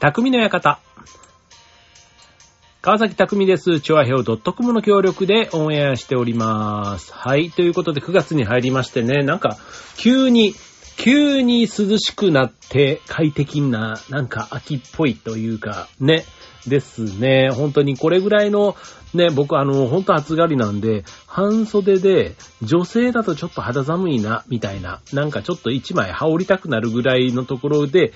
匠の館。川崎匠です。チョアヘオ .com の協力でオンエアしております。はい。ということで9月に入りましてね、なんか急に、急に涼しくなって快適な、なんか秋っぽいというか、ね。ですね。本当にこれぐらいの、ね、僕あの、本当暑がりなんで、半袖で、女性だとちょっと肌寒いな、みたいな、なんかちょっと一枚羽織りたくなるぐらいのところで、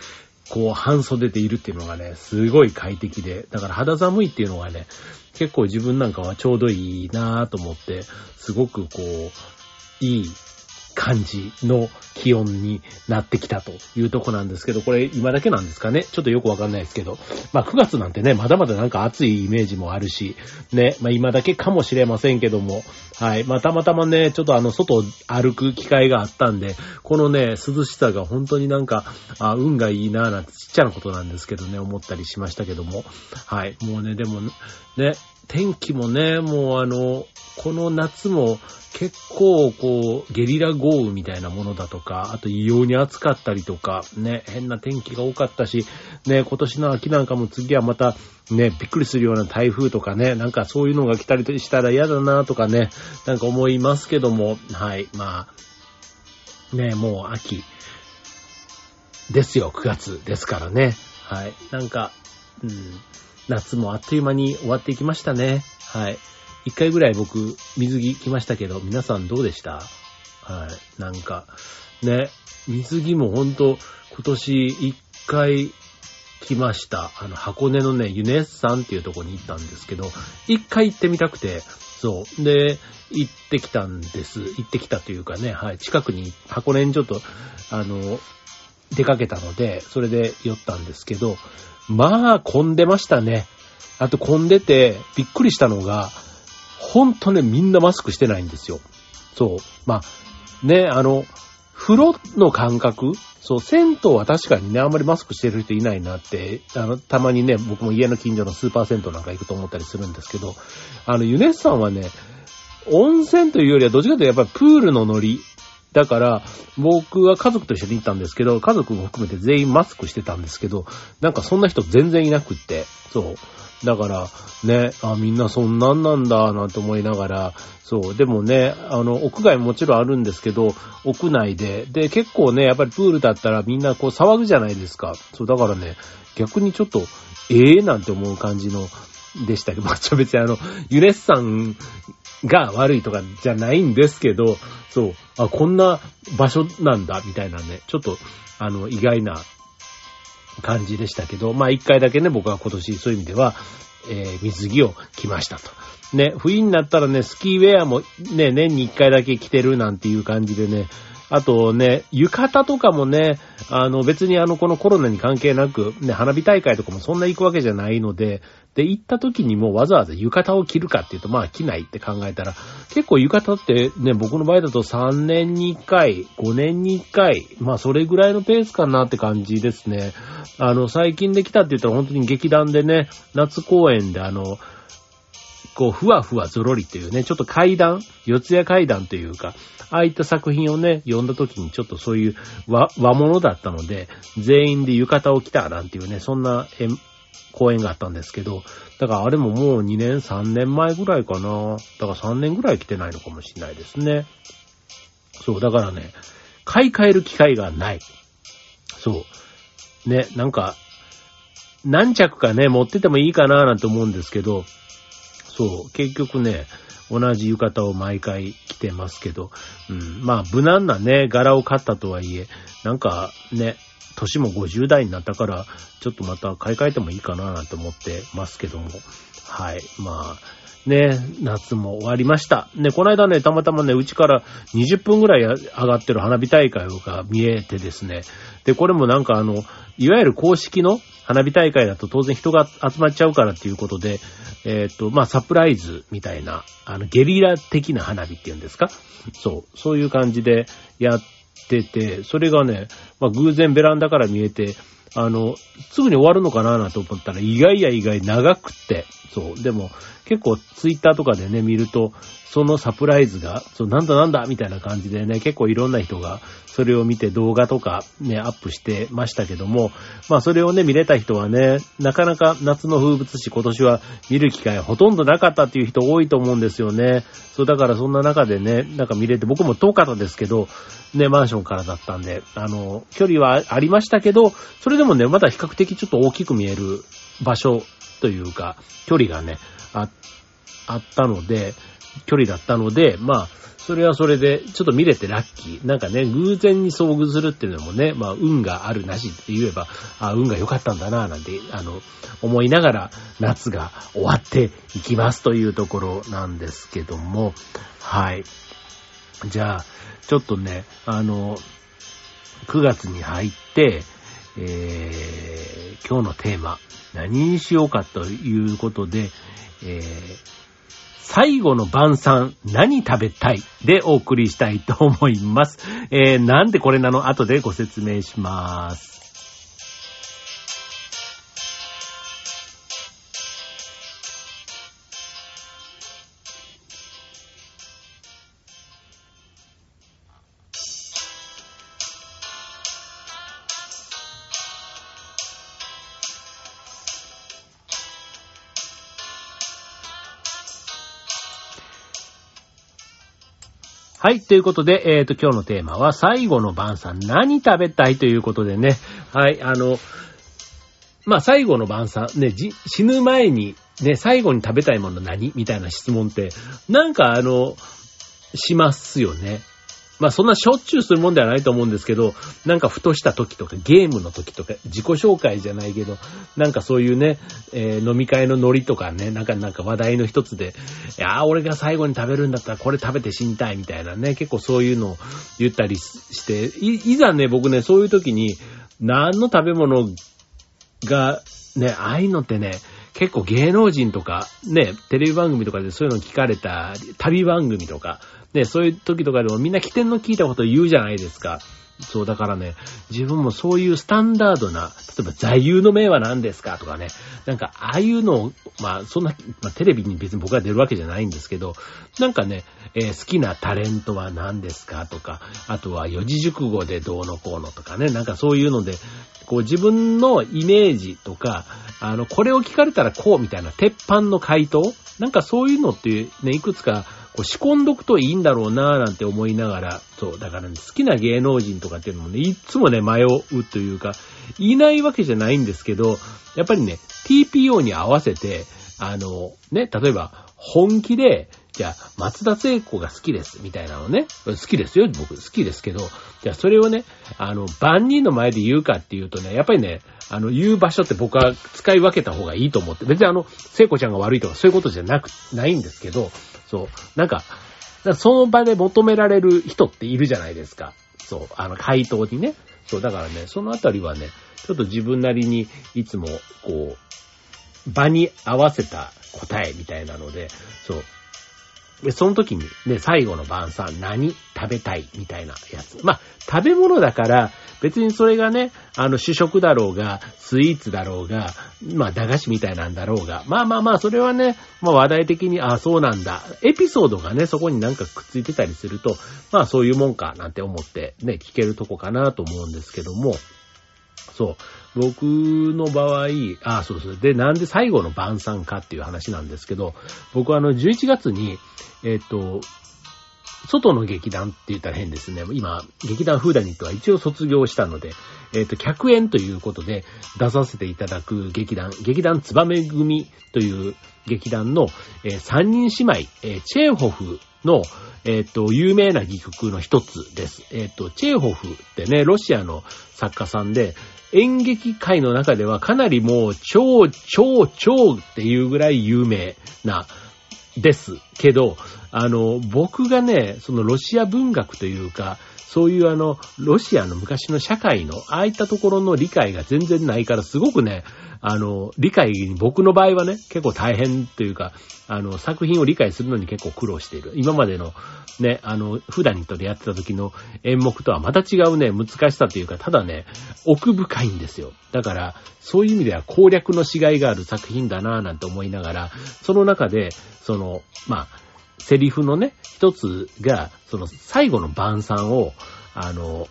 こう、半袖でいるっていうのがね、すごい快適で、だから肌寒いっていうのがね、結構自分なんかはちょうどいいなぁと思って、すごくこう、いい感じの気温になってきたというとこなんですけど、これ今だけなんですかね？ちょっとよくわかんないですけど、まあ9月なんてね、まだまだなんか暑いイメージもあるし、ね、まあ今だけかもしれませんけども、はい、まあたまたまね、ちょっとあの外歩く機会があったんで、このね、涼しさが本当になんか、あ、運がいいなぁなんてちっちゃなことなんですけどね、思ったりしましたけども、はい、もうね、でもね、天気もね、もうあの、この夏も結構こう、ゲリラ豪雨みたいなものだとか、あと異様に暑かったりとか、ね、変な天気が多かったし、ね、今年の秋なんかも次はまた、ね、びっくりするような台風とかね、なんかそういうのが来たりしたら嫌だなとかね、なんか思いますけども、はい、まあ、ね、もう秋ですよ、9月ですからね。はい、なんか、うん、夏もあっという間に終わっていきましたね。はい。一回ぐらい僕、水着来ましたけど、皆さんどうでした？はい。なんか、ね、水着もほんと、今年一回来ました。あの、箱根のね、ユネッサンっていうとこに行ったんですけど、一回行ってみたくて、そう。で、行ってきたんです。行ってきたというかね、はい。近くに箱根にちょっと、あの、出かけたので、それで寄ったんですけど、まあ、混んでましたね。あと混んでて、びっくりしたのが、ほんとね、みんなマスクしてないんですよ。そう。まあ、ね、あの、風呂の感覚そう、銭湯は確かにね、あんまりマスクしてる人いないなって、あの、たまにね、僕も家の近所のスーパー銭湯なんか行くと思ったりするんですけど、あの、ユネッサンはね、温泉というよりはどっちかというとやっぱりプールのノリ。だから、僕は家族と一緒に行ったんですけど、家族も含めて全員マスクしてたんですけど、なんかそんな人全然いなくって、そう。だから、ね、あ、みんなそんなんなんだ、なんて思いながら、そう。でもね、あの、屋外もちろんあるんですけど、屋内で、で、結構ね、やっぱりプールだったらみんなこう騒ぐじゃないですか。そう、だからね、逆にちょっと、ええなんて思う感じの、でしたけど、まあ、ちょ別にあの、ユネッサンが悪いとかじゃないんですけど、そう、あ、こんな場所なんだ、みたいなね、ちょっと、あの、意外な感じでしたけど、まあ一回だけね、僕は今年そういう意味では、えー、水着を着ましたと。ね、冬になったらね、スキーウェアもね、年に一回だけ着てるなんていう感じでね、あとね、浴衣とかもね、あの別にあのこのコロナに関係なく、ね、花火大会とかもそんな行くわけじゃないので、で、行った時にもわざわざ浴衣を着るかっていうと、まあ着ないって考えたら、結構浴衣ってね、僕の場合だと3年に1回、5年に1回、まあそれぐらいのペースかなって感じですね。あの、最近できたって言ったら本当に劇団でね、夏公演であの、こう、ふわふわゾロリっていうね、ちょっと階段、四谷階段というか、ああいった作品をね、読んだ時にちょっとそういう和和物だったので、全員で浴衣を着たなんていうね、そんな公演があったんですけど、だからあれももう2年、3年前ぐらいかな。だから3年ぐらい来てないのかもしれないですね。そう、だからね、買い替える機会がない。そう。ね、なんか、何着かね、持っててもいいかななんて思うんですけど、そう、結局ね、同じ浴衣を毎回着てますけど、うん、まあ無難なね、柄を買ったとはいえ、なんかね、年も50代になったから、ちょっとまた買い替えてもいいかななんて思ってますけども、はい、まあ、ね、夏も終わりました。ね、この間ね、たまたまね、うちから20分ぐらい上がってる花火大会が見えてですね、で、これもなんかあの、いわゆる公式の花火大会だと当然人が集まっちゃうからっていうことで、えっ、と、まあ、サプライズみたいな、あの、ゲリラ的な花火っていうんですか？そう、そういう感じでやってて、それがね、まあ、偶然ベランダから見えて、あの、すぐに終わるのかななんて思ったら、意外や意外長くって、そう。でも、結構ツイッターとかでね、見ると、そのサプライズが、そう、なんだなんだみたいな感じでね、結構いろんな人がそれを見て動画とかね、アップしてましたけども、まあそれをね、見れた人はね、なかなか夏の風物詩今年は見る機会ほとんどなかったっていう人多いと思うんですよね。そう、だからそんな中でね、なんか見れて、僕も遠かったですけど、ね、マンションからだったんで、あの、距離はありましたけど、それでもね、まだ比較的ちょっと大きく見える場所というか、距離がね、あ、あったので、距離だったので、まあ、それはそれで、ちょっと見れてラッキー。なんかね、偶然に遭遇するっていうのもね、まあ、運があるなしって言えば、あ、運が良かったんだな、なんて、あの、思いながら、夏が終わっていきますというところなんですけども、はい。じゃあ、ちょっとね、あの、9月に入って、えー、今日のテーマ、何にしようかということで、えー、最後の晩餐何食べたい？でお送りしたいと思います。えー、なんでこれなの？後でご説明します。はい。ということで、えっ、ー、と、今日のテーマは、最後の晩餐何食べたい？ということでね。はい。あの、まあ、最後の晩餐、ね、死ぬ前に、ね、最後に食べたいもの何？みたいな質問って、なんかあの、しますよね。まあそんなしょっちゅうするもんではないと思うんですけど、なんかふとした時とかゲームの時とか自己紹介じゃないけど、なんかそういうね、えー、飲み会のノリとかね、なんかなんか話題の一つで、いやー俺が最後に食べるんだったらこれ食べて死にたいみたいなね、結構そういうのを言ったりして、い、いざね、僕ね、そういう時に何の食べ物が、ね、ああいうのってね、結構芸能人とか、ね、テレビ番組とかでそういうの聞かれた、旅番組とか、ね、そういう時とかでもみんな起点の聞いたこと言うじゃないですか。そう、だからね、自分もそういうスタンダードな、例えば座右の銘は何ですかとかね、なんか、ああいうのを、まあ、そんな、まあ、テレビに別に僕が出るわけじゃないんですけど、なんかね、えー、好きなタレントは何ですかとか、あとは四字熟語でどうのこうのとかね、なんかそういうので、こう自分のイメージとか、あの、これを聞かれたらこうみたいな鉄板の回答。なんかそういうのってね、いくつかこう仕込んどくといいんだろうなぁなんて思いながら、そう、だから、ね、好きな芸能人とかっていうのもね、いつもね、迷うというか、いないわけじゃないんですけど、やっぱりね、TPO に合わせて、あの、ね、例えば、本気で、じゃあ、松田聖子が好きです、みたいなのね。好きですよ、僕。好きですけど、じゃあ、それをね、あの、万人の前で言うかっていうとね、やっぱりね、あの、言う場所って僕は使い分けた方がいいと思って、別にあの、聖子ちゃんが悪いとかそういうことじゃなく、ないんですけど、そう。なんか、その場で求められる人っているじゃないですか。そう。あの、回答にね。そう。だからね、そのあたりはね、ちょっと自分なりにいつも、こう、場に合わせた答えみたいなので、そう。で、その時にね、最後の晩餐何食べたいみたいなやつ。まあ、食べ物だから、別にそれがね、あの、主食だろうが、スイーツだろうが、まあ、駄菓子みたいなんだろうが、まあまあまあ、それはね、まあ話題的に、ああ、そうなんだ。エピソードがね、そこになんかくっついてたりすると、まあそういうもんか、なんて思ってね、聞けるとこかなと思うんですけども、そう。僕の場合、あ、そうそう。で、なんで最後の晩餐かっていう話なんですけど、僕はあの、11月に、えっ、と、外の劇団って言ったら変ですね。今、劇団フーダニットは一応卒業したので、えっ、と、客演ということで出させていただく劇団、劇団ツバメ組という劇団の、えー、三人姉妹、えー、チェーホフの、えっ、と、有名な戯曲の一つです。えっ、と、チェーホフってね、ロシアの作家さんで、演劇界の中ではかなりもう超超超っていうぐらい有名な、ですけど、あの、僕がね、そのロシア文学というか、そういうあの、ロシアの昔の社会の、ああいったところの理解が全然ないから、すごくね、あの、理解に僕の場合はね、結構大変というか、あの、作品を理解するのに結構苦労している。今までのね、あの、普段にとでやってた時の演目とはまた違うね、難しさというか、ただね、奥深いんですよ。だから、そういう意味では攻略のしがいがある作品だなぁなんて思いながら、その中で、その、まあ、セリフのね、一つが、その最後の晩餐を、あの、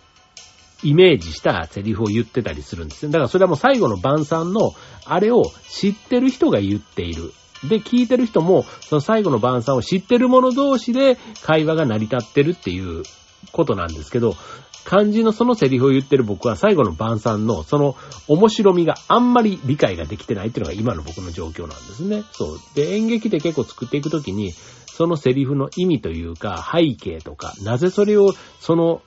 イメージしたセリフを言ってたりするんですね。だからそれはもう最後の晩餐の、あれを知ってる人が言っている。で、聞いてる人も、その最後の晩餐を知ってる者同士で会話が成り立ってるっていうことなんですけど、漢字のそのセリフを言ってる僕は最後の晩餐のその面白みがあんまり理解ができてないっていうのが今の僕の状況なんですね。そう。で、演劇で結構作っていくときに、そのセリフの意味というか、背景とか、なぜそれをその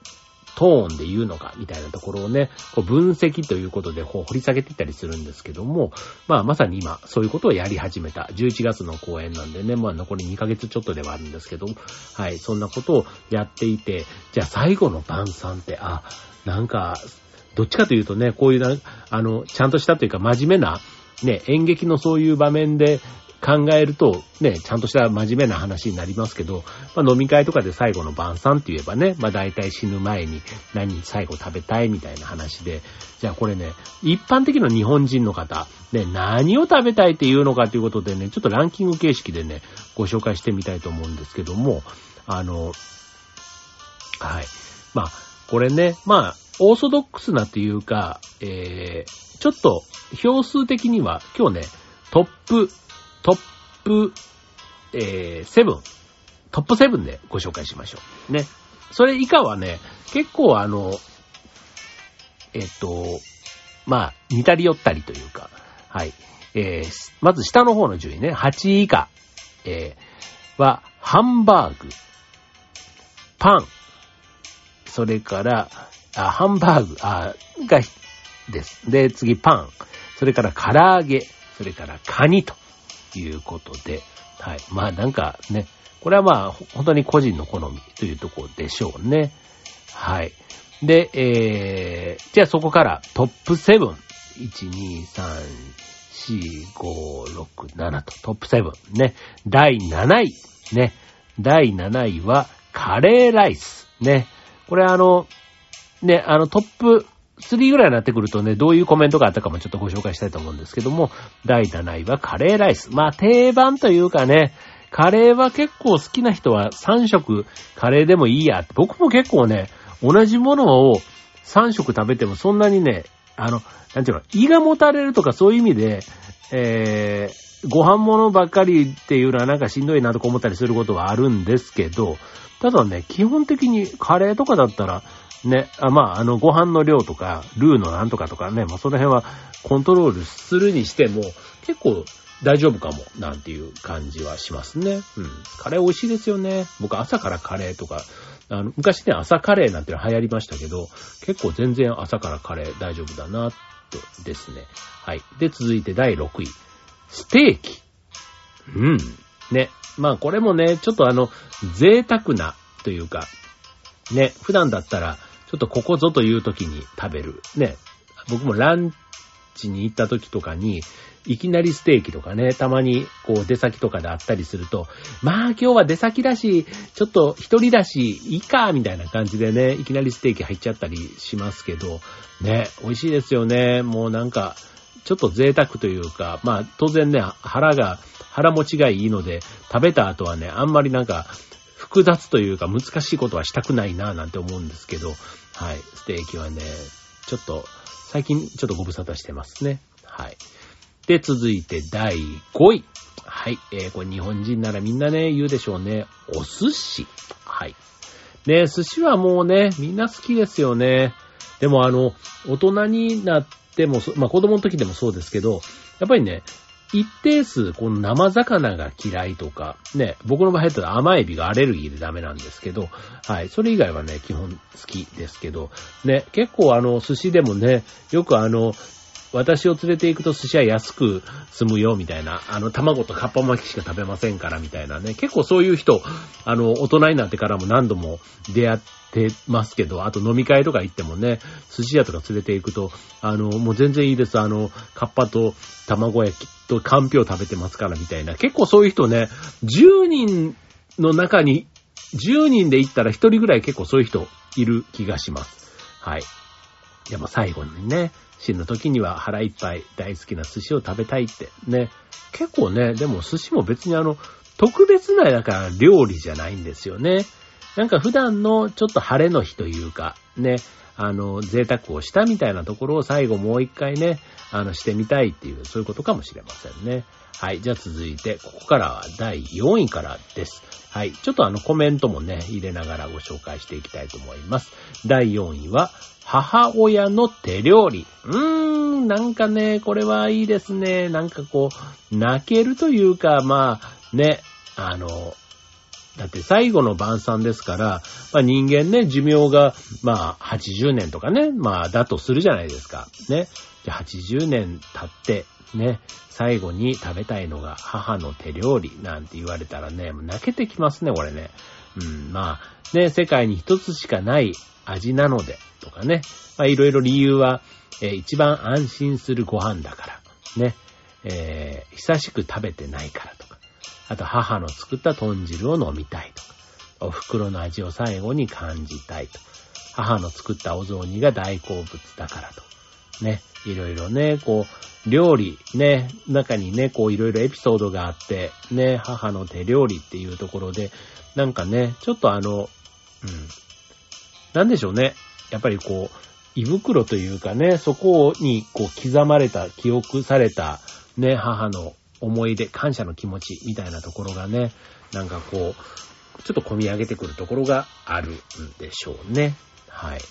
トーンで言うのか、みたいなところをね、こう分析ということで掘り下げていったりするんですけども、まあまさに今、そういうことをやり始めた。11月の公演なんでね、まあ残り2ヶ月ちょっとではあるんですけど、はい、そんなことをやっていて、じゃあ最後の晩餐って、あ、なんか、どっちかというとね、こういうな、あの、ちゃんとしたというか真面目な、ね、演劇のそういう場面で、考えると、ね、ちゃんとした真面目な話になりますけど、まあ、飲み会とかで最後の晩餐って言えばね、まあ大体死ぬ前に何最後食べたいみたいな話で、じゃあこれね、一般的な日本人の方、ね、何を食べたいっていうのかということでね、ちょっとランキング形式でね、ご紹介してみたいと思うんですけども、あの、はい。まあ、これね、まあ、オーソドックスなというか、えー、ちょっと票数的には今日ね、トップトップ、えー、7、トップ7でご紹介しましょう。ね。それ以下はね、結構あの、えっと、まあ、似たり寄ったりというか、はい。えー、まず下の方の順位ね、8位以下、えー、は、ハンバーグ、パン、それから、あ、ハンバーグ、あ、が、です。で、次、パン、それから唐揚げ、それからカニと。いうことで、はい。まあなんかね、これはまあ本当に個人の好みというところでしょうね。はい。で、えー、じゃあそこからトップ7。1、2、3、4、5、6、7とトップ7。ね。第7位。ね。第7位はカレーライス。ね。これあの、ね、あのトップ3ぐらいになってくるとね、どういうコメントがあったかもちょっとご紹介したいと思うんですけども、第7位はカレーライス。まあ定番というかね、カレーは結構好きな人は3食カレーでもいいや。僕も結構ね、同じものを3食食べてもそんなにね、あの、なんていうの、胃がもたれるとかそういう意味で、えー、ご飯物ばっかりっていうのはなんかしんどいなとか思ったりすることはあるんですけど、ただね、基本的にカレーとかだったら、ね、あまあ、あの、ご飯の量とか、ルーのなんとかとかね、まあ、その辺はコントロールするにしても、結構大丈夫かも、なんていう感じはしますね。うん。カレー美味しいですよね。僕朝からカレーとか、あの、昔ね、朝カレーなんて流行りましたけど、結構全然朝からカレー大丈夫だな、とですね。はい。で、続いて第6位。ステーキ。うん。ね。まあこれもね、ちょっとあの、贅沢なというか、ね、普段だったら、ちょっとここぞという時に食べる。ね。僕もランチに行った時とかに、いきなりステーキとかね、たまにこう出先とかであったりすると、まあ今日は出先だし、ちょっと一人だし、いいか、みたいな感じでね、いきなりステーキ入っちゃったりしますけど、ね、美味しいですよね。もうなんか、ちょっと贅沢というか、まあ当然ね、腹が、腹持ちがいいので、食べた後はね、あんまりなんか、複雑というか難しいことはしたくないなぁなんて思うんですけど、はい。ステーキはね、ちょっと、最近ちょっとご無沙汰してますね。はい。で、続いて第5位。はい。えー、これ日本人ならみんなね、言うでしょうね。お寿司。はい。ね、寿司はもうね、みんな好きですよね。でもあの、大人になっても、まあ子供の時でもそうですけど、やっぱりね、一定数、この生魚が嫌いとか、ね、僕の場合だと甘エビがアレルギーでダメなんですけど、はい、それ以外はね、基本好きですけど、ね、結構あの、寿司でもね、よくあの、私を連れて行くと寿司は安く済むよ、みたいな。あの、卵とカッパ巻きしか食べませんから、みたいなね。結構そういう人、あの、大人になってからも何度も出会ってますけど、あと飲み会とか行ってもね、寿司屋とか連れて行くと、あの、もう全然いいです。あの、カッパと卵焼きとかんぴょう食べてますから、みたいな。結構そういう人ね、10人の中に、10人で行ったら1人ぐらい結構そういう人いる気がします。はい。でも最後にね、死ぬ時には腹いっぱい大好きな寿司を食べたいってね。結構ね、でも寿司も別にあの、特別なだから料理じゃないんですよね。なんか普段のちょっと晴れの日というか、ね、あの、贅沢をしたみたいなところを最後もう一回ね、あの、してみたいっていう、そういうことかもしれませんね。はい。じゃあ続いて、ここからは第4位からです。はい。ちょっとあのコメントもね、入れながらご紹介していきたいと思います。第4位は、母親の手料理。うーん、なんかね、これはいいですね。なんかこう、泣けるというか、まあ、ね、あの、だって最後の晩餐ですから、まあ人間ね、寿命が、まあ80年とかね、まあだとするじゃないですか。ね。じゃあ80年経って、ね、最後に食べたいのが母の手料理なんて言われたらね、もう泣けてきますね、これね。うん、まあ、ね、世界に一つしかない味なので、とかね。まあいろいろ理由は、えー、一番安心するご飯だから、ね。えー、久しく食べてないからと。あと母の作った豚汁を飲みたいとか。お袋の味を最後に感じたいと。母の作ったお雑煮が大好物だからと。ね。いろいろね、こう、料理、ね、中にね、こういろいろエピソードがあって、ね、母の手料理っていうところで、なんかね、ちょっとあの、うん、なんでしょうね。やっぱりこう、胃袋というかね、そこにこう刻まれた、記憶された、ね、母の思い出、感謝の気持ちみたいなところがね、なんかこう、ちょっと込み上げてくるところがあるんでしょうね。はい。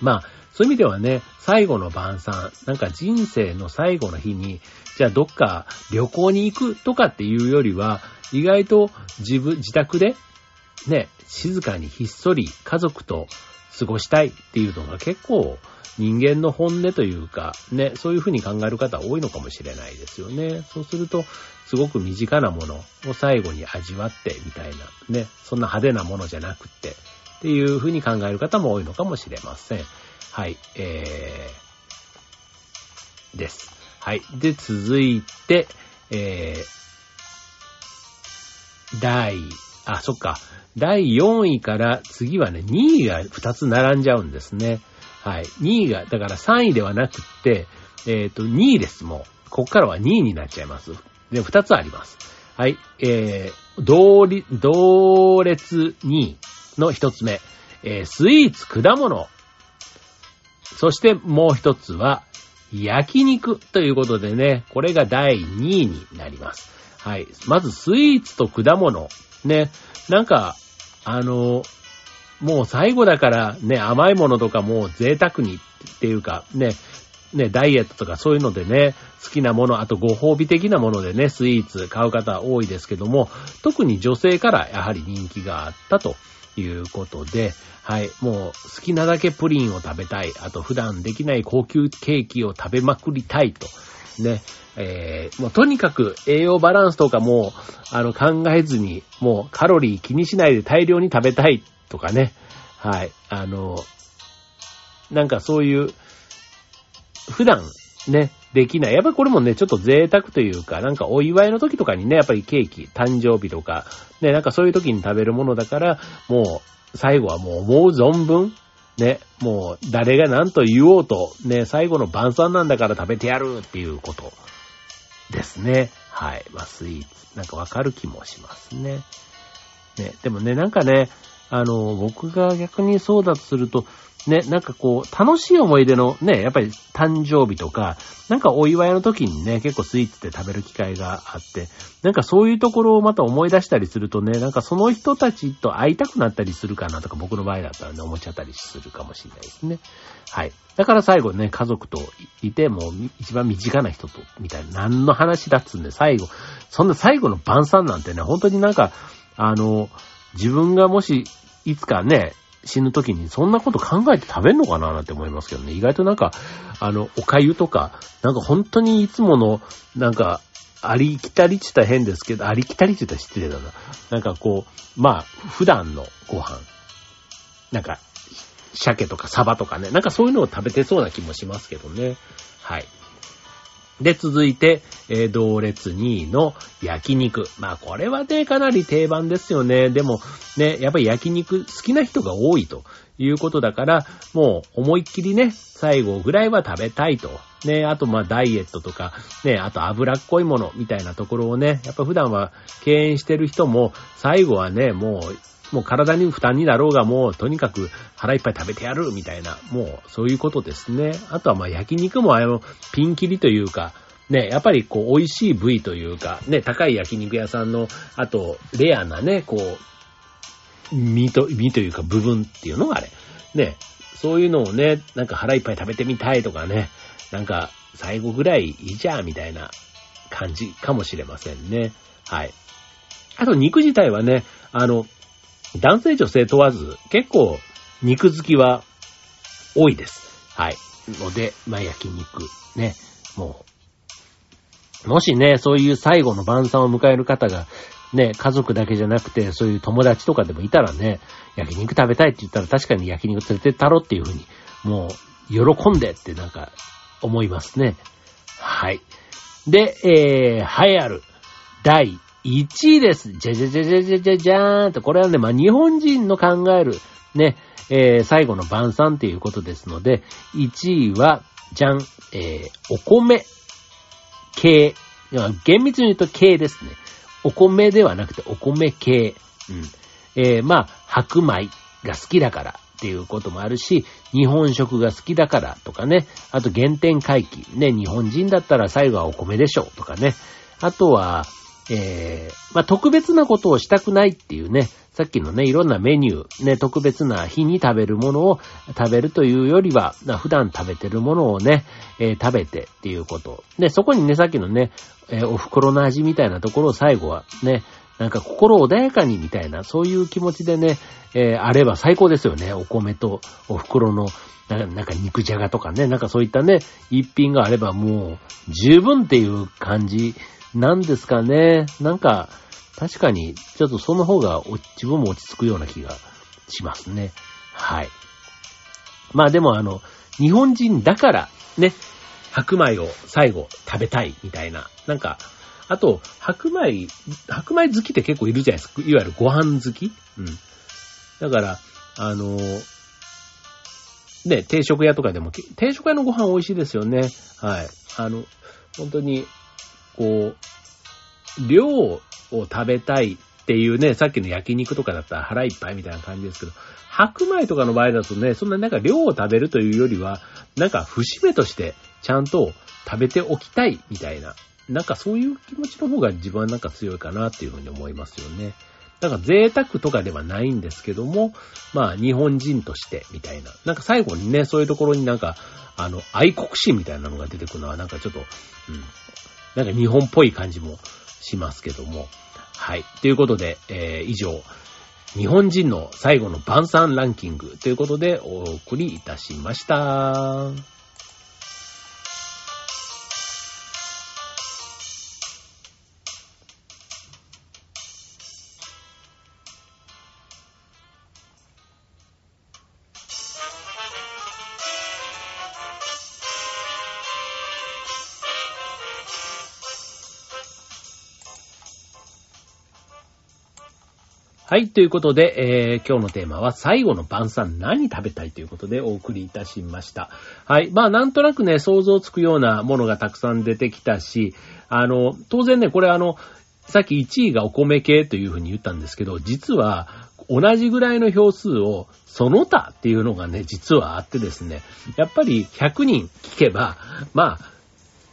まあ、そういう意味ではね、最後の晩餐、なんか人生の最後の日に、じゃあどっか旅行に行くとかっていうよりは、意外と自分、自宅で、ね、静かにひっそり家族と過ごしたいっていうのが結構人間の本音というか、ね、そういうふうに考える方多いのかもしれないですよね。そうすると、すごく身近なものを最後に味わってみたいな、ね、そんな派手なものじゃなくて、っていうふうに考える方も多いのかもしれません。はい、えー、です。はい。で、続いて、えー、第、あ、そっか。第4位から次はね、2位が2つ並んじゃうんですね。はい。2位が、だから3位ではなくって、えっ、ー、と、2位です、もう。こっからは2位になっちゃいます。で、2つあります。はい。えー、同率、同列2位の1つ目。えー、スイーツ、果物。そしてもう1つは、焼肉ということでね、これが第2位になります。はい。まずスイーツと果物。ね。なんか、あの、もう最後だからね、甘いものとかもう贅沢にっていうか、ね、ね、ダイエットとかそういうのでね、好きなもの、あとご褒美的なものでね、スイーツ買う方多いですけども、特に女性からやはり人気があったということで、はい、もう好きなだけプリンを食べたい、あと普段できない高級ケーキを食べまくりたいと、ね、えー、もうとにかく栄養バランスとかも、あの考えずに、もうカロリー気にしないで大量に食べたいとかね、はい、あの、なんかそういう、普段ね、できない。やっぱりこれもね、ちょっと贅沢というか、なんかお祝いの時とかにね、やっぱりケーキ、誕生日とか、ね、なんかそういう時に食べるものだから、もう、最後はもう思う存分、ね、もう誰が何と言おうと、ね、最後の晩餐なんだから食べてやるっていうこと。ですね。はい。まあ、スイーツ。なんかわかる気もしますね。ね、でもね、なんかね、あの、僕が逆にそうだとすると、ね、なんかこう、楽しい思い出のね、やっぱり誕生日とか、なんかお祝いの時にね、結構スイーツで食べる機会があって、なんかそういうところをまた思い出したりするとね、なんかその人たちと会いたくなったりするかなとか、僕の場合だったらね、思っちゃったりするかもしれないですね。はい。だから最後ね、家族といて、もう一番身近な人と、みたいな、何の話だっつうんで、最後、そんな最後の晩餐なんてね、本当になんか、あの、自分がもし、いつかね、死ぬ時にそんなこと考えて食べんのかななんて思いますけどね。意外となんか、あの、お粥とか、なんか本当にいつもの、なんか、ありきたりって言った変ですけど、ありきたりって言った失礼だな。なんかこう、まあ、普段のご飯。なんか、鮭とかサバとかね。なんかそういうのを食べてそうな気もしますけどね。はい。で、続いて、えー、同列2位の焼肉。まあ、これはね、かなり定番ですよね。でも、ね、やっぱり焼肉好きな人が多いということだから、もう思いっきりね、最後ぐらいは食べたいと。ね、あとまあダイエットとか、ね、あと脂っこいものみたいなところをね、やっぱ普段は敬遠してる人も、最後はね、もうもう体に負担になろうがもうとにかく腹いっぱい食べてやるみたいな、もうそういうことですね。あとはまあ焼肉もあの、ピンキリというか、ね、やっぱりこう美味しい部位というか、ね、高い焼肉屋さんの、あと、レアなね、こう、身と、身というか部分っていうのがあれ。ね、そういうのをね、なんか腹いっぱい食べてみたいとかね、なんか最後ぐらいいいじゃんみたいな感じかもしれませんね。はい。あと肉自体はね、あの、男性女性問わず、結構肉好きは多いです。はい。ので、まあ、焼肉、ね、もう、もしね、そういう最後の晩餐を迎える方が、ね、家族だけじゃなくて、そういう友達とかでもいたらね、焼肉食べたいって言ったら確かに焼肉連れてったろっていうふうに、もう、喜んでってなんか、思いますね。はい。で、えー、栄えある、第1位です。じゃじゃじゃじゃじゃじゃじゃーんと、これはね、まあ、日本人の考える、ね、えー、最後の晩餐っていうことですので、1位は、じゃん、えー、お米系。厳密に言うと系ですね。お米ではなくてお米系。うん。えー、まあ、白米が好きだからっていうこともあるし、日本食が好きだからとかね。あと原点回帰。ね、日本人だったら最後はお米でしょうとかね。あとは、えー、まあ、特別なことをしたくないっていうね、さっきのね、いろんなメニュー、ね、特別な日に食べるものを食べるというよりは、普段食べてるものをね、えー、食べてっていうこと。で、そこにね、さっきのね、えー、お袋の味みたいなところを最後はね、なんか心穏やかにみたいな、そういう気持ちでね、え、あれば最高ですよね。お米とお袋の、なんか肉じゃがとかね、なんかそういったね、一品があればもう十分っていう感じなんですかね。なんか、確かに、ちょっとその方が自分も落ち着くような気がしますね。はい。まあでもあの、日本人だから、ね、白米を最後食べたいみたいな。なんか、あと、白米、白米好きって結構いるじゃないですか。いわゆるご飯好きうん。だから、あの、ね、定食屋とかでも、定食屋のご飯美味しいですよね。はい。あの、本当に、こう、量を食べたいっていうね、さっきの焼肉とかだったら腹いっぱいみたいな感じですけど、白米とかの場合だとね、そんななんか量を食べるというよりは、なんか節目としてちゃんと食べておきたいみたいな、なんかそういう気持ちの方が自分はなんか強いかなっていうふうに思いますよね。だか贅沢とかではないんですけども、まあ日本人としてみたいな。なんか最後にね、そういうところになんか、あの、愛国心みたいなのが出てくるのはなんかちょっと、うん、なんか日本っぽい感じもしますけども。はい。ということで、えー、以上、日本人の最後の晩餐ランキングということでお送りいたしました。はい、ということで、えー、今日のテーマは最後の晩餐何食べたいということでお送りいたしました。はい、まあなんとなくね、想像つくようなものがたくさん出てきたし、あの、当然ね、これあの、さっき1位がお米系というふうに言ったんですけど、実は同じぐらいの票数をその他っていうのがね、実はあってですね、やっぱり100人聞けば、まあ、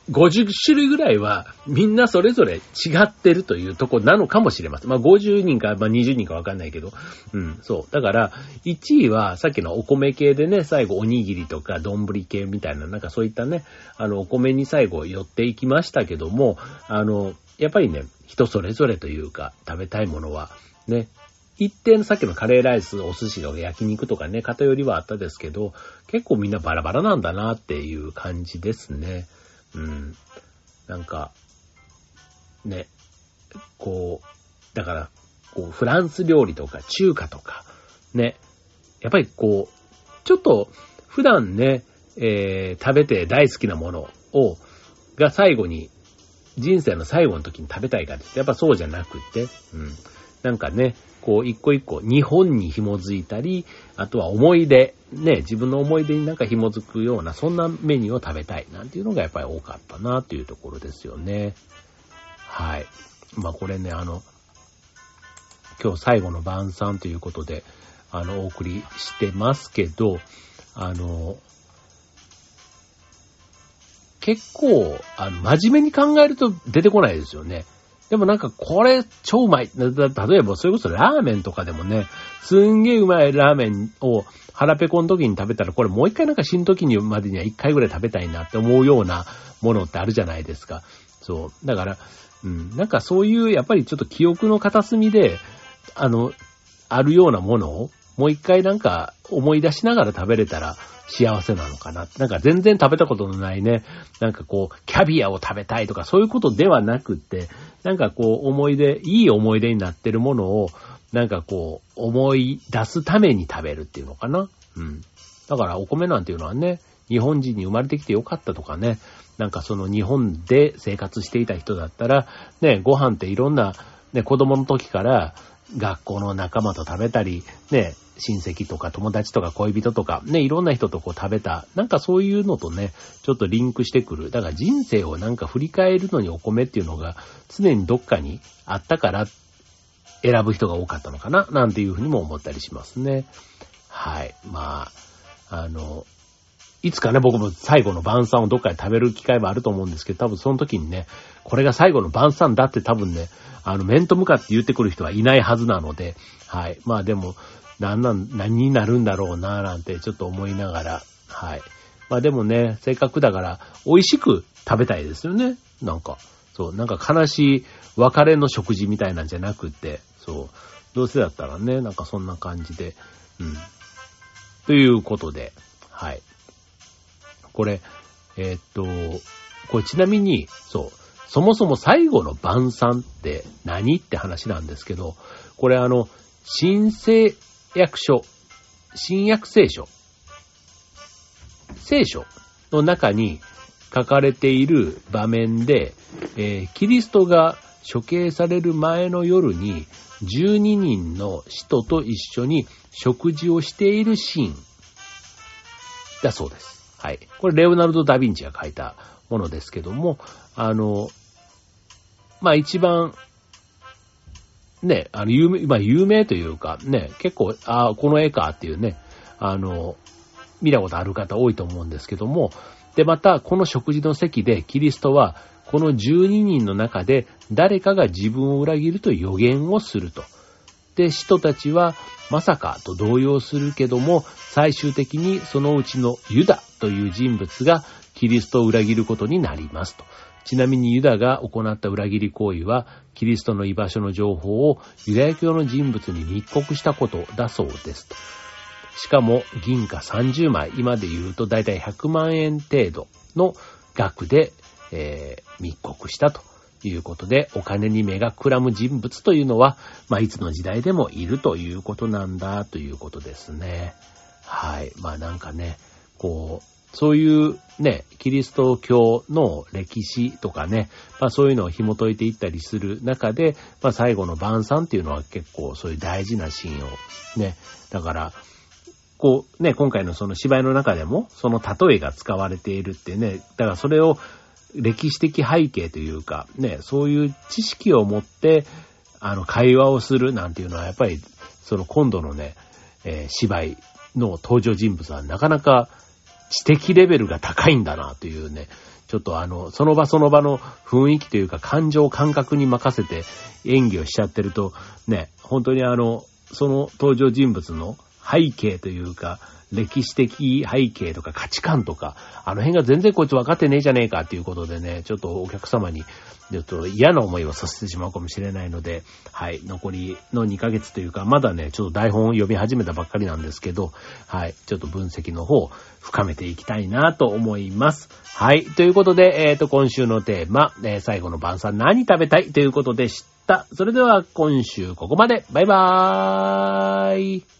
50種類ぐらいはみんなそれぞれ違ってるというとこなのかもしれません。まあ50人か、まあ20人かわかんないけど。うん、そう。だから、1位はさっきのお米系でね、最後おにぎりとか丼系みたいな、なんかそういったね、あの、お米に最後寄っていきましたけども、あの、やっぱりね、人それぞれというか、食べたいものはね、一定のさっきのカレーライス、お寿司とか焼肉とかね、偏りはあったですけど、結構みんなバラバラなんだなっていう感じですね。うん。なんか、ね、こう、だから、こう、フランス料理とか中華とか、ね、やっぱりこう、ちょっと、普段ね、えー、食べて大好きなものを、が最後に、人生の最後の時に食べたいかって、やっぱそうじゃなくて、うん。なんかね、こう、一個一個、日本に紐づいたり、あとは思い出、ね、自分の思い出になんか紐づくような、そんなメニューを食べたい、なんていうのがやっぱり多かったな、というところですよね。はい。まあこれね、あの、今日最後の晩餐ということで、あの、お送りしてますけど、あの、結構、あの、真面目に考えると出てこないですよね。でもなんかこれ超うまい。例えばそれこそラーメンとかでもね、すんげえうまいラーメンを腹ペコの時に食べたら、これもう一回なんか死ぬ時にまでには一回ぐらい食べたいなって思うようなものってあるじゃないですか。そう。だから、うん、なんかそういうやっぱりちょっと記憶の片隅で、あの、あるようなものをもう一回なんか思い出しながら食べれたら幸せなのかな。なんか全然食べたことのないね、なんかこう、キャビアを食べたいとかそういうことではなくって、なんかこう思い出、いい思い出になってるものを、なんかこう、思い出すために食べるっていうのかな。うん。だからお米なんていうのはね、日本人に生まれてきてよかったとかね、なんかその日本で生活していた人だったら、ね、ご飯っていろんな、ね、子供の時から学校の仲間と食べたり、ね、親戚とか友達とか恋人とか、ね、いろんな人とこう食べた。なんかそういうのとね、ちょっとリンクしてくる。だから人生をなんか振り返るのにお米っていうのが常にどっかにあったから選ぶ人が多かったのかななんていうふうにも思ったりしますね。はい。まあ、あの、いつかね、僕も最後の晩餐をどっかで食べる機会もあると思うんですけど、多分その時にね、これが最後の晩餐だって多分ね、あの、面と向かって言ってくる人はいないはずなので、はい。まあでも、何なん、何になるんだろうな、なんてちょっと思いながら、はい。まあでもね、せっかくだから、美味しく食べたいですよね。なんか、そう、なんか悲しい別れの食事みたいなんじゃなくって、そう、どうせだったらね、なんかそんな感じで、うん。ということで、はい。これ、えー、っと、これちなみに、そう、そもそも最後の晩餐って何って話なんですけど、これあの、新聖約書、新約聖書、聖書の中に書かれている場面で、えー、キリストが処刑される前の夜に12人の使徒と一緒に食事をしているシーンだそうです。はい。これ、レオナルド・ダ・ヴィンチが書いたものですけども、あの、まあ一番ね、あの、有名、まあ、有名というか、ね、結構、ああ、この絵かっていうね、あの、見たことある方多いと思うんですけども、で、また、この食事の席でキリストは、この12人の中で誰かが自分を裏切ると予言をすると。で、使徒たちは、まさかと動揺するけども、最終的にそのうちのユダという人物がキリストを裏切ることになりますと。ちなみにユダが行った裏切り行為は、キリストの居場所の情報をユダヤ教の人物に密告したことだそうですと。しかも銀貨30枚、今で言うとだいたい100万円程度の額で、えー、密告したということで、お金に目がくらむ人物というのは、まあ、いつの時代でもいるということなんだということですね。はい。まあなんかね、こう、そういうね、キリスト教の歴史とかね、まあそういうのを紐解いていったりする中で、まあ最後の晩餐っていうのは結構そういう大事なシーンをね、だから、こうね、今回のその芝居の中でもその例えが使われているってね、だからそれを歴史的背景というか、ね、そういう知識を持って、あの、会話をするなんていうのはやっぱり、その今度のね、えー、芝居の登場人物はなかなか知的レベルが高いんだなというね、ちょっとあの、その場その場の雰囲気というか感情感覚に任せて演技をしちゃってると、ね、本当にあの、その登場人物の背景というか、歴史的背景とか価値観とか、あの辺が全然こいつ分かってねえじゃねえかっていうことでね、ちょっとお客様に、ちょっと嫌な思いをさせてしまうかもしれないので、はい、残りの2ヶ月というか、まだね、ちょっと台本を読み始めたばっかりなんですけど、はい、ちょっと分析の方、深めていきたいなと思います。はい、ということで、えっ、ー、と、今週のテーマ、えー、最後の晩餐何食べたいということでした。それでは今週ここまで。バイバーイ。